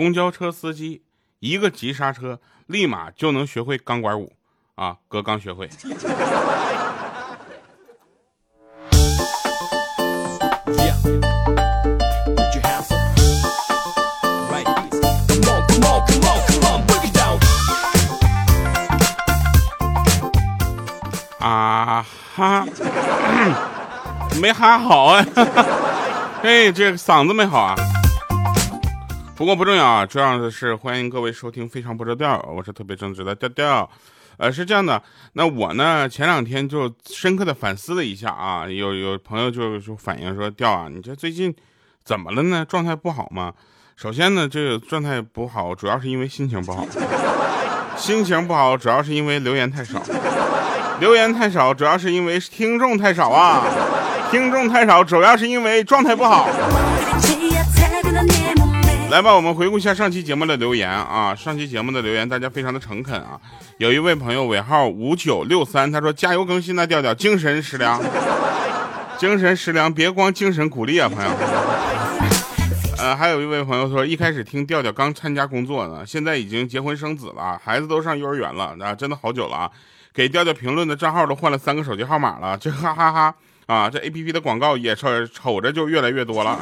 公交车司机一个急刹车，立马就能学会钢管舞啊！哥刚学会。啊哈，没哈好啊！哎，这个嗓子没好啊。不过不重要啊，重要的是欢迎各位收听《非常不着调》，我是特别正直的调调。呃，是这样的，那我呢前两天就深刻的反思了一下啊，有有朋友就就反映说，调啊，你这最近怎么了呢？状态不好吗？首先呢，这个状态不好，主要是因为心情不好。心情不好，主要是因为留言太少。留言太少，主要是因为听众太少啊！听众太少，主要是因为状态不好。来吧，我们回顾一下上期节目的留言啊！上期节目的留言，大家非常的诚恳啊！有一位朋友尾号五九六三，他说加油更新的调调，精神食粮，精神食粮，别光精神鼓励啊，朋友。呃，还有一位朋友说，一开始听调调刚参加工作呢，现在已经结婚生子了，孩子都上幼儿园了，啊，真的好久了啊！给调调评论的账号都换了三个手机号码了，这哈哈哈啊！这 A P P 的广告也瞅瞅着就越来越多了。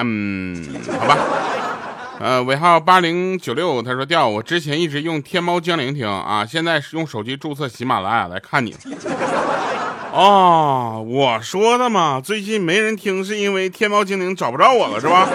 嗯，好吧。呃，尾号八零九六，他说调我之前一直用天猫精灵听啊，现在是用手机注册喜马拉雅来看你。哦，我说的嘛，最近没人听，是因为天猫精灵找不着我了，是吧？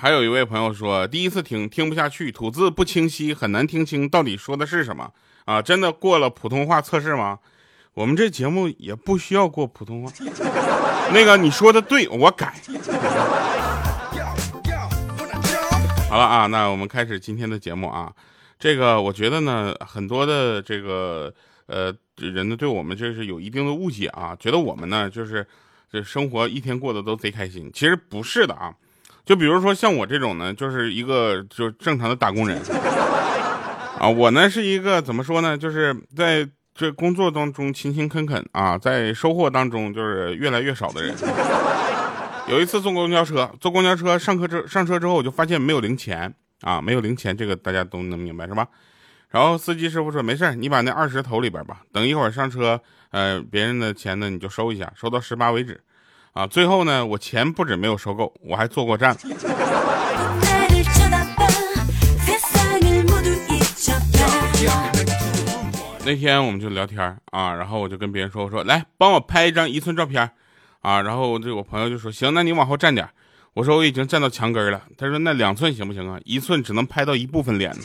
还有一位朋友说，第一次听听不下去，吐字不清晰，很难听清到底说的是什么啊？真的过了普通话测试吗？我们这节目也不需要过普通话。那个你说的对，我改。好了啊，那我们开始今天的节目啊。这个我觉得呢，很多的这个呃人呢，对我们这是有一定的误解啊，觉得我们呢就是这生活一天过得都贼开心。其实不是的啊。就比如说像我这种呢，就是一个就正常的打工人啊。我呢是一个怎么说呢，就是在这工作当中勤勤恳恳啊，在收获当中就是越来越少的人。有一次坐公交车，坐公交车上课之上车之后，我就发现没有零钱啊，没有零钱，这个大家都能明白是吧？然后司机师傅说没事你把那二十投里边吧，等一会儿上车，呃，别人的钱呢你就收一下，收到十八为止，啊，最后呢我钱不止没有收够，我还坐过站。那天我们就聊天啊，然后我就跟别人说，我说来帮我拍一张一寸照片。啊，然后这我朋友就说行，那你往后站点。我说我已经站到墙根了。他说那两寸行不行啊？一寸只能拍到一部分脸。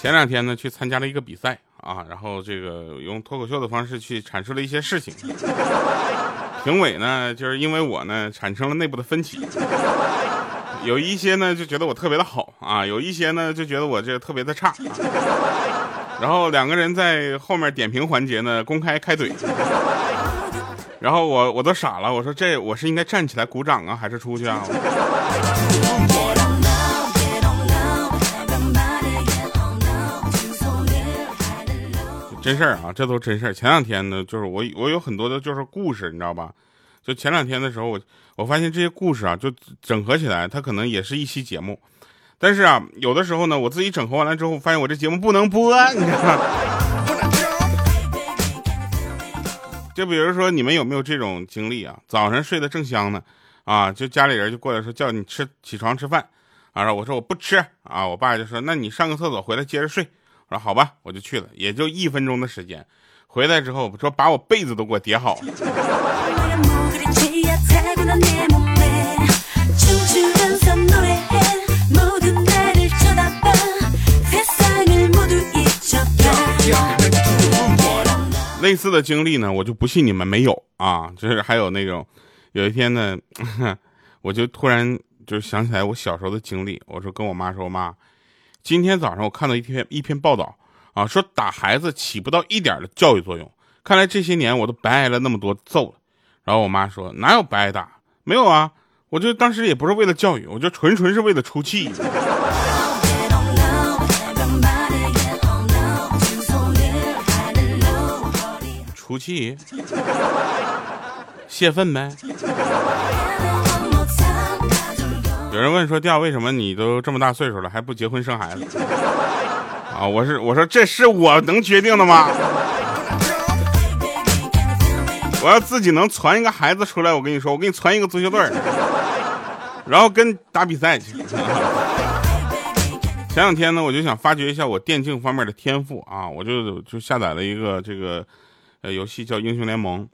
前两天呢，去参加了一个比赛啊，然后这个用脱口秀的方式去阐述了一些事情。评委呢，就是因为我呢产生了内部的分歧，有一些呢就觉得我特别的好啊，有一些呢就觉得我这特别的差。然后两个人在后面点评环节呢，公开开怼。然后我我都傻了，我说这我是应该站起来鼓掌啊，还是出去啊？真事儿啊，这都真事儿。前两天呢，就是我我有很多的就是故事，你知道吧？就前两天的时候，我我发现这些故事啊，就整合起来，它可能也是一期节目。但是啊，有的时候呢，我自己整合完了之后，发现我这节目不能播，你知道吗？就比如说，你们有没有这种经历啊？早上睡得正香呢，啊，就家里人就过来说叫你吃起床吃饭，啊，我说我不吃，啊，我爸就说那你上个厕所回来接着睡，我说好吧，我就去了，也就一分钟的时间，回来之后说把我被子都给我叠好。类似的经历呢，我就不信你们没有啊！就是还有那种，有一天呢，我就突然就是想起来我小时候的经历。我说跟我妈说，妈，今天早上我看到一篇一篇报道啊，说打孩子起不到一点的教育作用。看来这些年我都白挨了那么多揍了。然后我妈说哪有白挨打？没有啊，我就当时也不是为了教育，我就纯纯是为了出气。出气，泄愤呗。有人问说：“调为什么你都这么大岁数了还不结婚生孩子？”啊，我是我说这是我能决定的吗？我要自己能传一个孩子出来，我跟你说，我给你传一个足球队然后跟打比赛去。前两天呢，我就想发掘一下我电竞方面的天赋啊，我就就下载了一个这个呃游戏叫英雄联盟。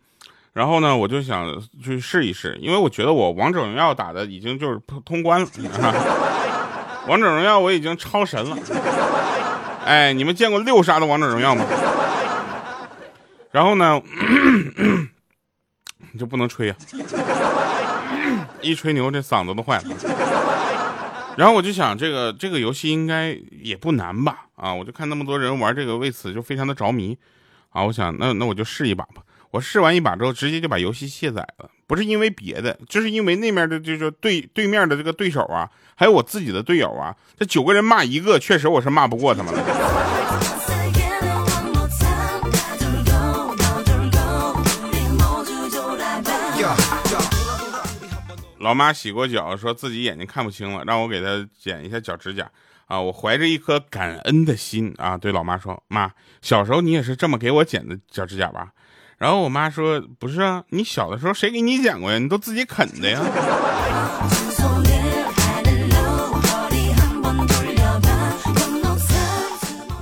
然后呢，我就想去试一试，因为我觉得我王者荣耀打的已经就是通关了，王者荣耀我已经超神了。哎，你们见过六杀的王者荣耀吗？然后呢，你就不能吹呀，一吹牛这嗓子都坏了。然后我就想，这个这个游戏应该也不难吧？啊，我就看那么多人玩这个，为此就非常的着迷。啊，我想那那我就试一把吧。我试完一把之后，直接就把游戏卸载了，不是因为别的，就是因为那面的就是对对面的这个对手啊，还有我自己的队友啊，这九个人骂一个，确实我是骂不过他们了。老妈洗过脚，说自己眼睛看不清了，让我给她剪一下脚指甲啊。我怀着一颗感恩的心啊，对老妈说：“妈，小时候你也是这么给我剪的脚指甲吧？”然后我妈说：“不是啊，你小的时候谁给你剪过呀？你都自己啃的呀。”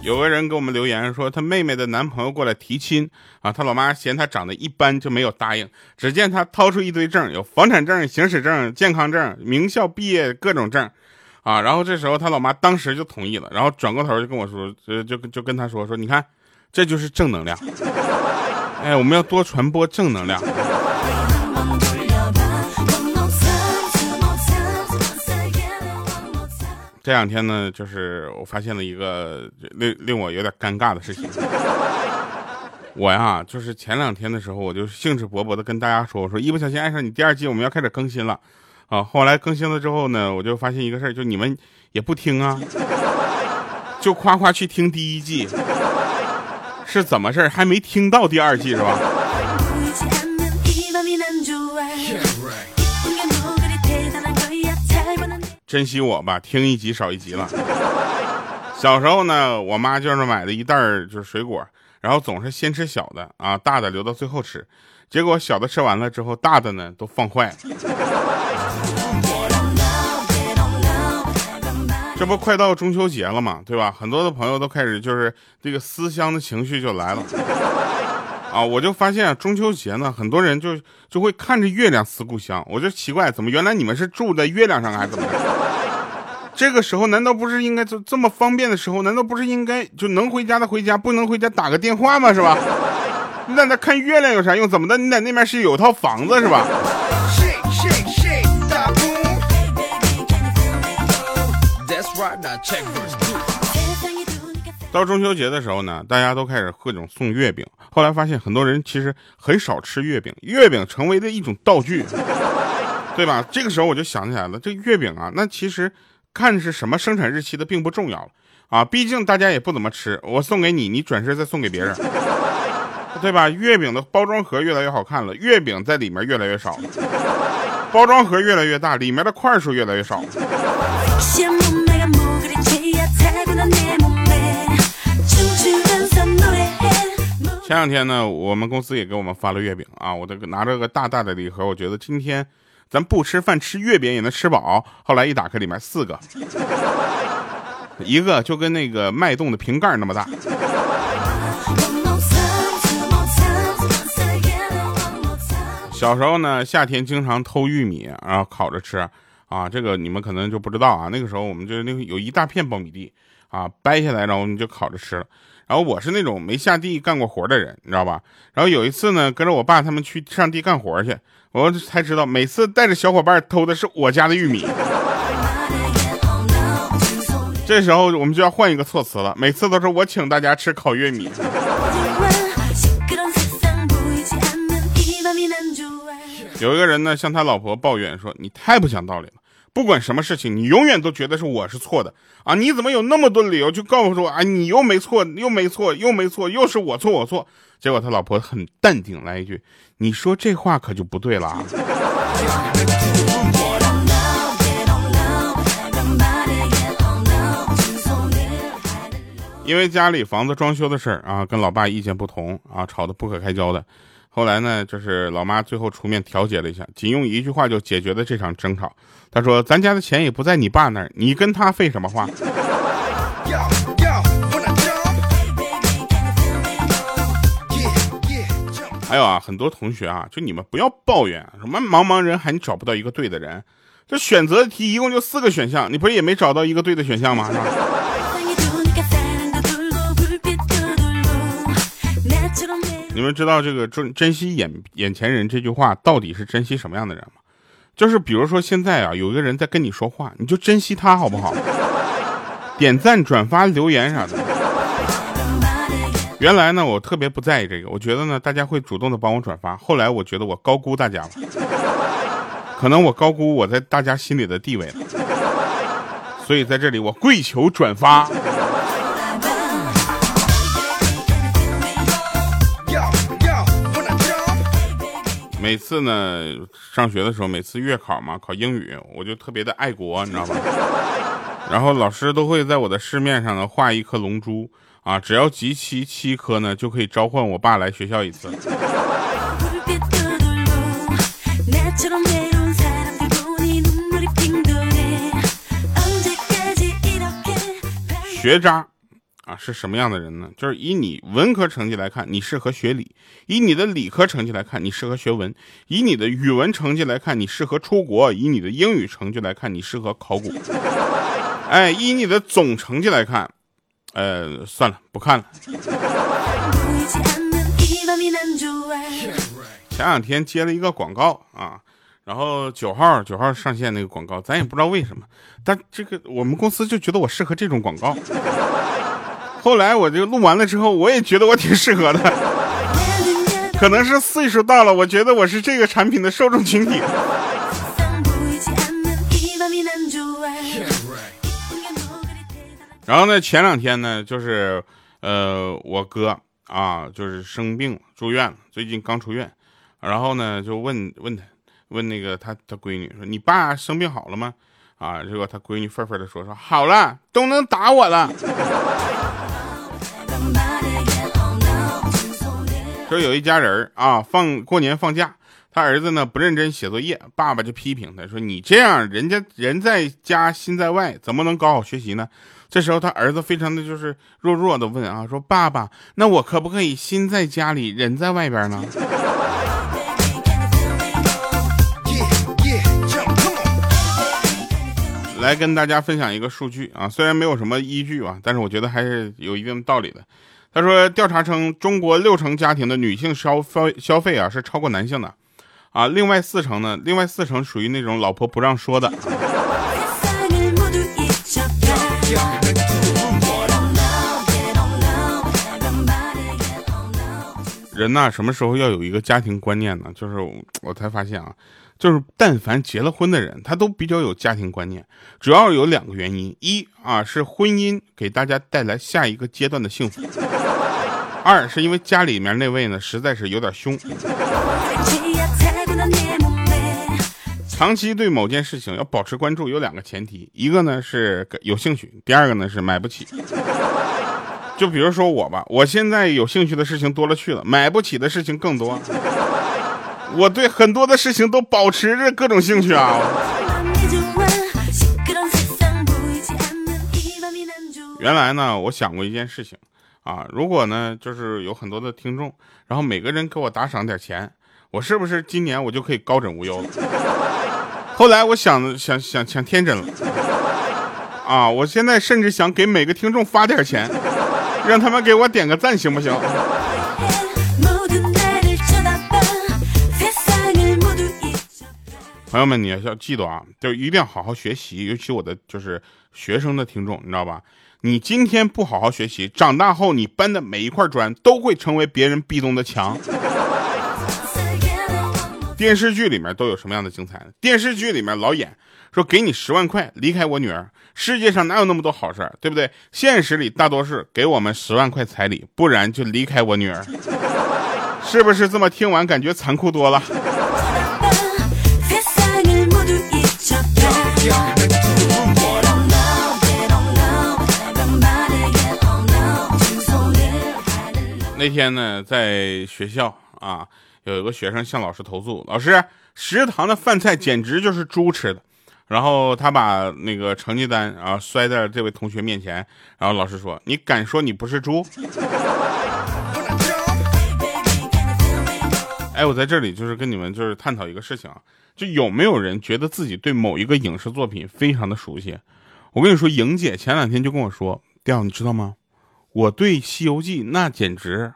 有个人给我们留言说，他妹妹的男朋友过来提亲啊，他老妈嫌他长得一般，就没有答应。只见他掏出一堆证，有房产证、行驶证、健康证、名校毕业各种证，啊，然后这时候他老妈当时就同意了，然后转过头就跟我说，就就就跟他说说，你看，这就是正能量。哎，我们要多传播正能量。这两天呢，就是我发现了一个令令我有点尴尬的事情。我呀，就是前两天的时候，我就兴致勃勃的跟大家说，我说一不小心爱上你第二季，我们要开始更新了。啊，后来更新了之后呢，我就发现一个事儿，就你们也不听啊，就夸夸去听第一季。是怎么事儿还没听到第二季是吧？珍惜我吧，听一集少一集了。小时候呢，我妈就是买了一袋儿就是水果，然后总是先吃小的啊，大的留到最后吃。结果小的吃完了之后，大的呢都放坏了。这不快到中秋节了嘛，对吧？很多的朋友都开始就是这个思乡的情绪就来了啊！我就发现中秋节呢，很多人就就会看着月亮思故乡。我就奇怪，怎么原来你们是住在月亮上还是怎么着？这个时候难道不是应该这这么方便的时候？难道不是应该就能回家的回家，不能回家打个电话吗？是吧？你在那看月亮有啥用？怎么的？你在那边是有套房子是吧？到中秋节的时候呢，大家都开始各种送月饼。后来发现很多人其实很少吃月饼，月饼成为了一种道具，对吧？这个时候我就想起来了，这月饼啊，那其实看是什么生产日期的并不重要了啊，毕竟大家也不怎么吃。我送给你，你转身再送给别人，对吧？月饼的包装盒越来越好看了，月饼在里面越来越少，包装盒越来越大，里面的块数越来越少。前两天呢，我们公司也给我们发了月饼啊，我这个拿着个大大的礼盒，我觉得今天咱不吃饭吃月饼也能吃饱。后来一打开，里面四个，一个就跟那个脉动的瓶盖那么大。小时候呢，夏天经常偷玉米，然后烤着吃啊。这个你们可能就不知道啊。那个时候我们就那个有一大片苞米地啊，掰下来然后我们就烤着吃了。然后我是那种没下地干过活的人，你知道吧？然后有一次呢，跟着我爸他们去上地干活去，我才知道每次带着小伙伴偷的是我家的玉米。这时候我们就要换一个措辞了，每次都是我请大家吃烤玉米。有一个人呢向他老婆抱怨说：“你太不讲道理了，不管什么事情，你永远都觉得是我是错的啊！你怎么有那么多理由就告诉我啊？你又没错，又没错，又没错，又是我错，我错。”结果他老婆很淡定来一句：“你说这话可就不对了。”因为家里房子装修的事儿啊，跟老爸意见不同啊，吵得不可开交的。后来呢，就是老妈最后出面调解了一下，仅用一句话就解决了这场争吵。她说：“咱家的钱也不在你爸那儿，你跟他废什么话？”还有啊，很多同学啊，就你们不要抱怨什么茫茫人海，你找不到一个对的人。这选择题一共就四个选项，你不是也没找到一个对的选项吗？是吧你们知道这个珍珍惜眼眼前人这句话到底是珍惜什么样的人吗？就是比如说现在啊，有一个人在跟你说话，你就珍惜他好不好？点赞、转发、留言啥的。原来呢，我特别不在意这个，我觉得呢，大家会主动的帮我转发。后来我觉得我高估大家了，可能我高估我在大家心里的地位了。所以在这里，我跪求转发。每次呢，上学的时候，每次月考嘛，考英语，我就特别的爱国，你知道吧？然后老师都会在我的市面上呢画一颗龙珠啊，只要集齐七颗呢，就可以召唤我爸来学校一次。学渣。啊，是什么样的人呢？就是以你文科成绩来看，你适合学理；以你的理科成绩来看，你适合学文；以你的语文成绩来看，你适合出国；以你的英语成绩来看，你适合考古。哎，以你的总成绩来看，呃，算了，不看了。前两天接了一个广告啊，然后九号九号上线那个广告，咱也不知道为什么，但这个我们公司就觉得我适合这种广告。后来我就录完了之后，我也觉得我挺适合的，可能是岁数大了，我觉得我是这个产品的受众群体。然后呢，前两天呢，就是呃，我哥啊，就是生病住院了，最近刚出院，然后呢，就问问他，问那个他他闺女说：“你爸生病好了吗？”啊，结果他闺女愤愤的说：“说好了，都能打我了。”说有一家人啊，放过年放假，他儿子呢不认真写作业，爸爸就批评他说：“你这样，人家人在家心在外，怎么能搞好学习呢？”这时候他儿子非常的就是弱弱的问啊，说：“爸爸，那我可不可以心在家里，人在外边呢？”来跟大家分享一个数据啊，虽然没有什么依据吧，但是我觉得还是有一定道理的。他说，调查称，中国六成家庭的女性消费消费啊是超过男性的，啊，另外四成呢，另外四成属于那种老婆不让说的。人呐，什么时候要有一个家庭观念呢？就是我才发现啊，就是但凡结了婚的人，他都比较有家庭观念，主要有两个原因：一啊是婚姻给大家带来下一个阶段的幸福；二是因为家里面那位呢实在是有点凶。长期对某件事情要保持关注，有两个前提：一个呢是有兴趣，第二个呢是买不起。就比如说我吧，我现在有兴趣的事情多了去了，买不起的事情更多。我对很多的事情都保持着各种兴趣啊。原来呢，我想过一件事情啊，如果呢，就是有很多的听众，然后每个人给我打赏点钱，我是不是今年我就可以高枕无忧了？后来我想想想想天真了啊，我现在甚至想给每个听众发点钱。让他们给我点个赞，行不行？朋友们，你要记得啊，就一定要好好学习，尤其我的就是学生的听众，你知道吧？你今天不好好学习，长大后你搬的每一块砖都会成为别人壁咚的墙。电视剧里面都有什么样的精彩？电视剧里面老演说给你十万块离开我女儿，世界上哪有那么多好事儿对不对？现实里大多是给我们十万块彩礼，不然就离开我女儿，是不是这么听完感觉残酷多了？那天呢，在学校啊，有一个学生向老师投诉，老师食堂的饭菜简直就是猪吃的。然后他把那个成绩单啊摔在这位同学面前，然后老师说：“你敢说你不是猪？”哎，我在这里就是跟你们就是探讨一个事情啊，就有没有人觉得自己对某一个影视作品非常的熟悉？我跟你说，莹姐前两天就跟我说：“调，你知道吗？”我对《西游记》那简直，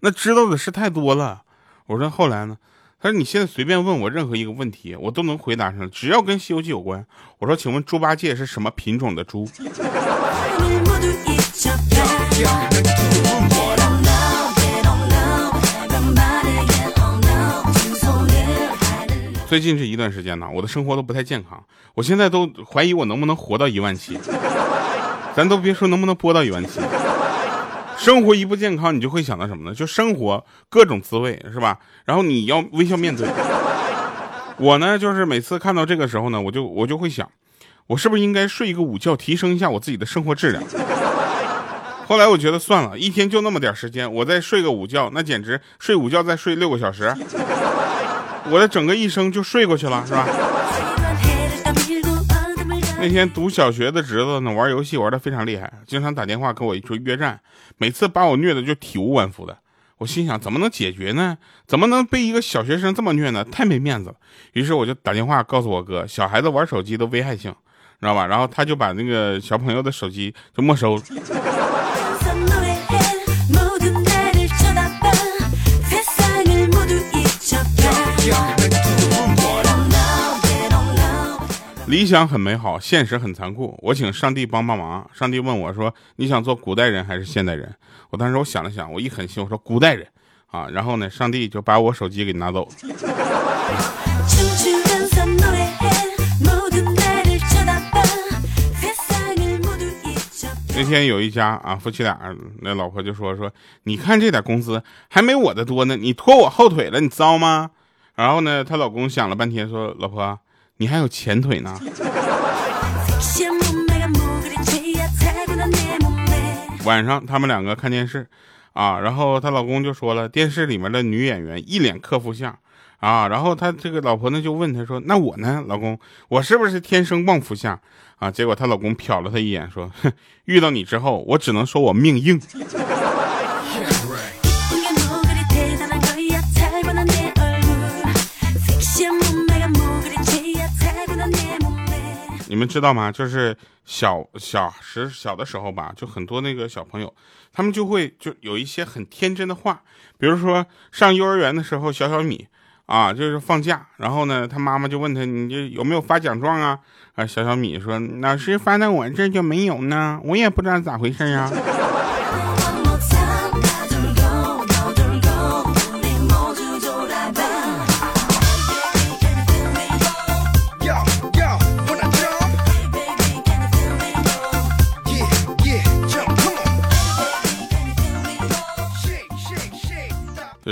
那知道的事太多了。我说后来呢？他说你现在随便问我任何一个问题，我都能回答上，只要跟《西游记》有关。我说，请问猪八戒是什么品种的猪？最近这一段时间呢，我的生活都不太健康，我现在都怀疑我能不能活到一万七。咱都别说能不能播到一万七。生活一不健康，你就会想到什么呢？就生活各种滋味，是吧？然后你要微笑面对。我呢，就是每次看到这个时候呢，我就我就会想，我是不是应该睡一个午觉，提升一下我自己的生活质量？后来我觉得算了，一天就那么点时间，我再睡个午觉，那简直睡午觉再睡六个小时，我的整个一生就睡过去了，是吧？那天读小学的侄子呢，玩游戏玩的非常厉害，经常打电话跟我说约战，每次把我虐的就体无完肤的。我心想，怎么能解决呢？怎么能被一个小学生这么虐呢？太没面子了。于是我就打电话告诉我哥，小孩子玩手机的危害性，知道吧？然后他就把那个小朋友的手机就没收。理想很美好，现实很残酷。我请上帝帮帮忙。上帝问我说：“你想做古代人还是现代人？”我当时我想了想，我一狠心，我说：“古代人。”啊，然后呢，上帝就把我手机给拿走了。那天有一家啊，夫妻俩，那老婆就说：“说你看这点工资还没我的多呢，你拖我后腿了，你糟吗？”然后呢，她老公想了半天说：“老婆。”你还有前腿呢。晚上他们两个看电视，啊，然后她老公就说了，电视里面的女演员一脸克夫相，啊，然后他这个老婆呢就问他说，那我呢，老公，我是不是天生旺夫相？啊，结果她老公瞟了她一眼说，哼，遇到你之后，我只能说我命硬。你们知道吗？就是小小时小的时候吧，就很多那个小朋友，他们就会就有一些很天真的话，比如说上幼儿园的时候，小小米啊，就是放假，然后呢，他妈妈就问他，你这有没有发奖状啊？啊，小小米说，老师发到我这就没有呢，我也不知道咋回事啊。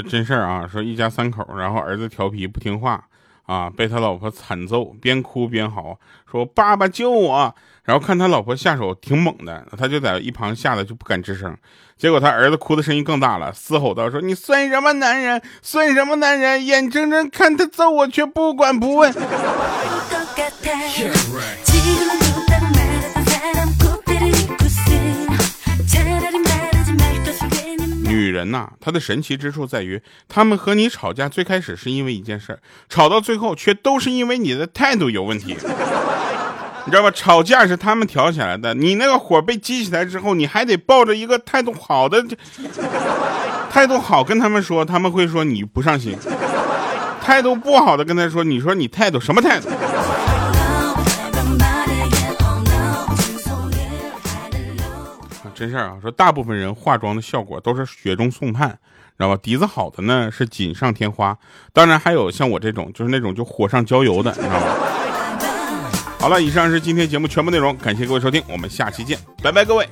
真事儿啊，说一家三口，然后儿子调皮不听话啊，被他老婆惨揍，边哭边嚎，说爸爸救我。然后看他老婆下手挺猛的，他就在一旁吓得就不敢吱声。结果他儿子哭的声音更大了，嘶吼道：“说你算什么男人？算什么男人？眼睁睁看他揍我，却不管不问。”女人呐，她的神奇之处在于，她们和你吵架最开始是因为一件事儿，吵到最后却都是因为你的态度有问题，你知道吧？吵架是他们挑起来的，你那个火被激起来之后，你还得抱着一个态度好的，态度好跟他们说，他们会说你不上心；态度不好的跟他说，你说你态度什么态度？真事儿啊，说大部分人化妆的效果都是雪中送炭，知道吧？底子好的呢是锦上添花，当然还有像我这种，就是那种就火上浇油的，你知道吗？好了，以上是今天节目全部内容，感谢各位收听，我们下期见，拜拜，各位。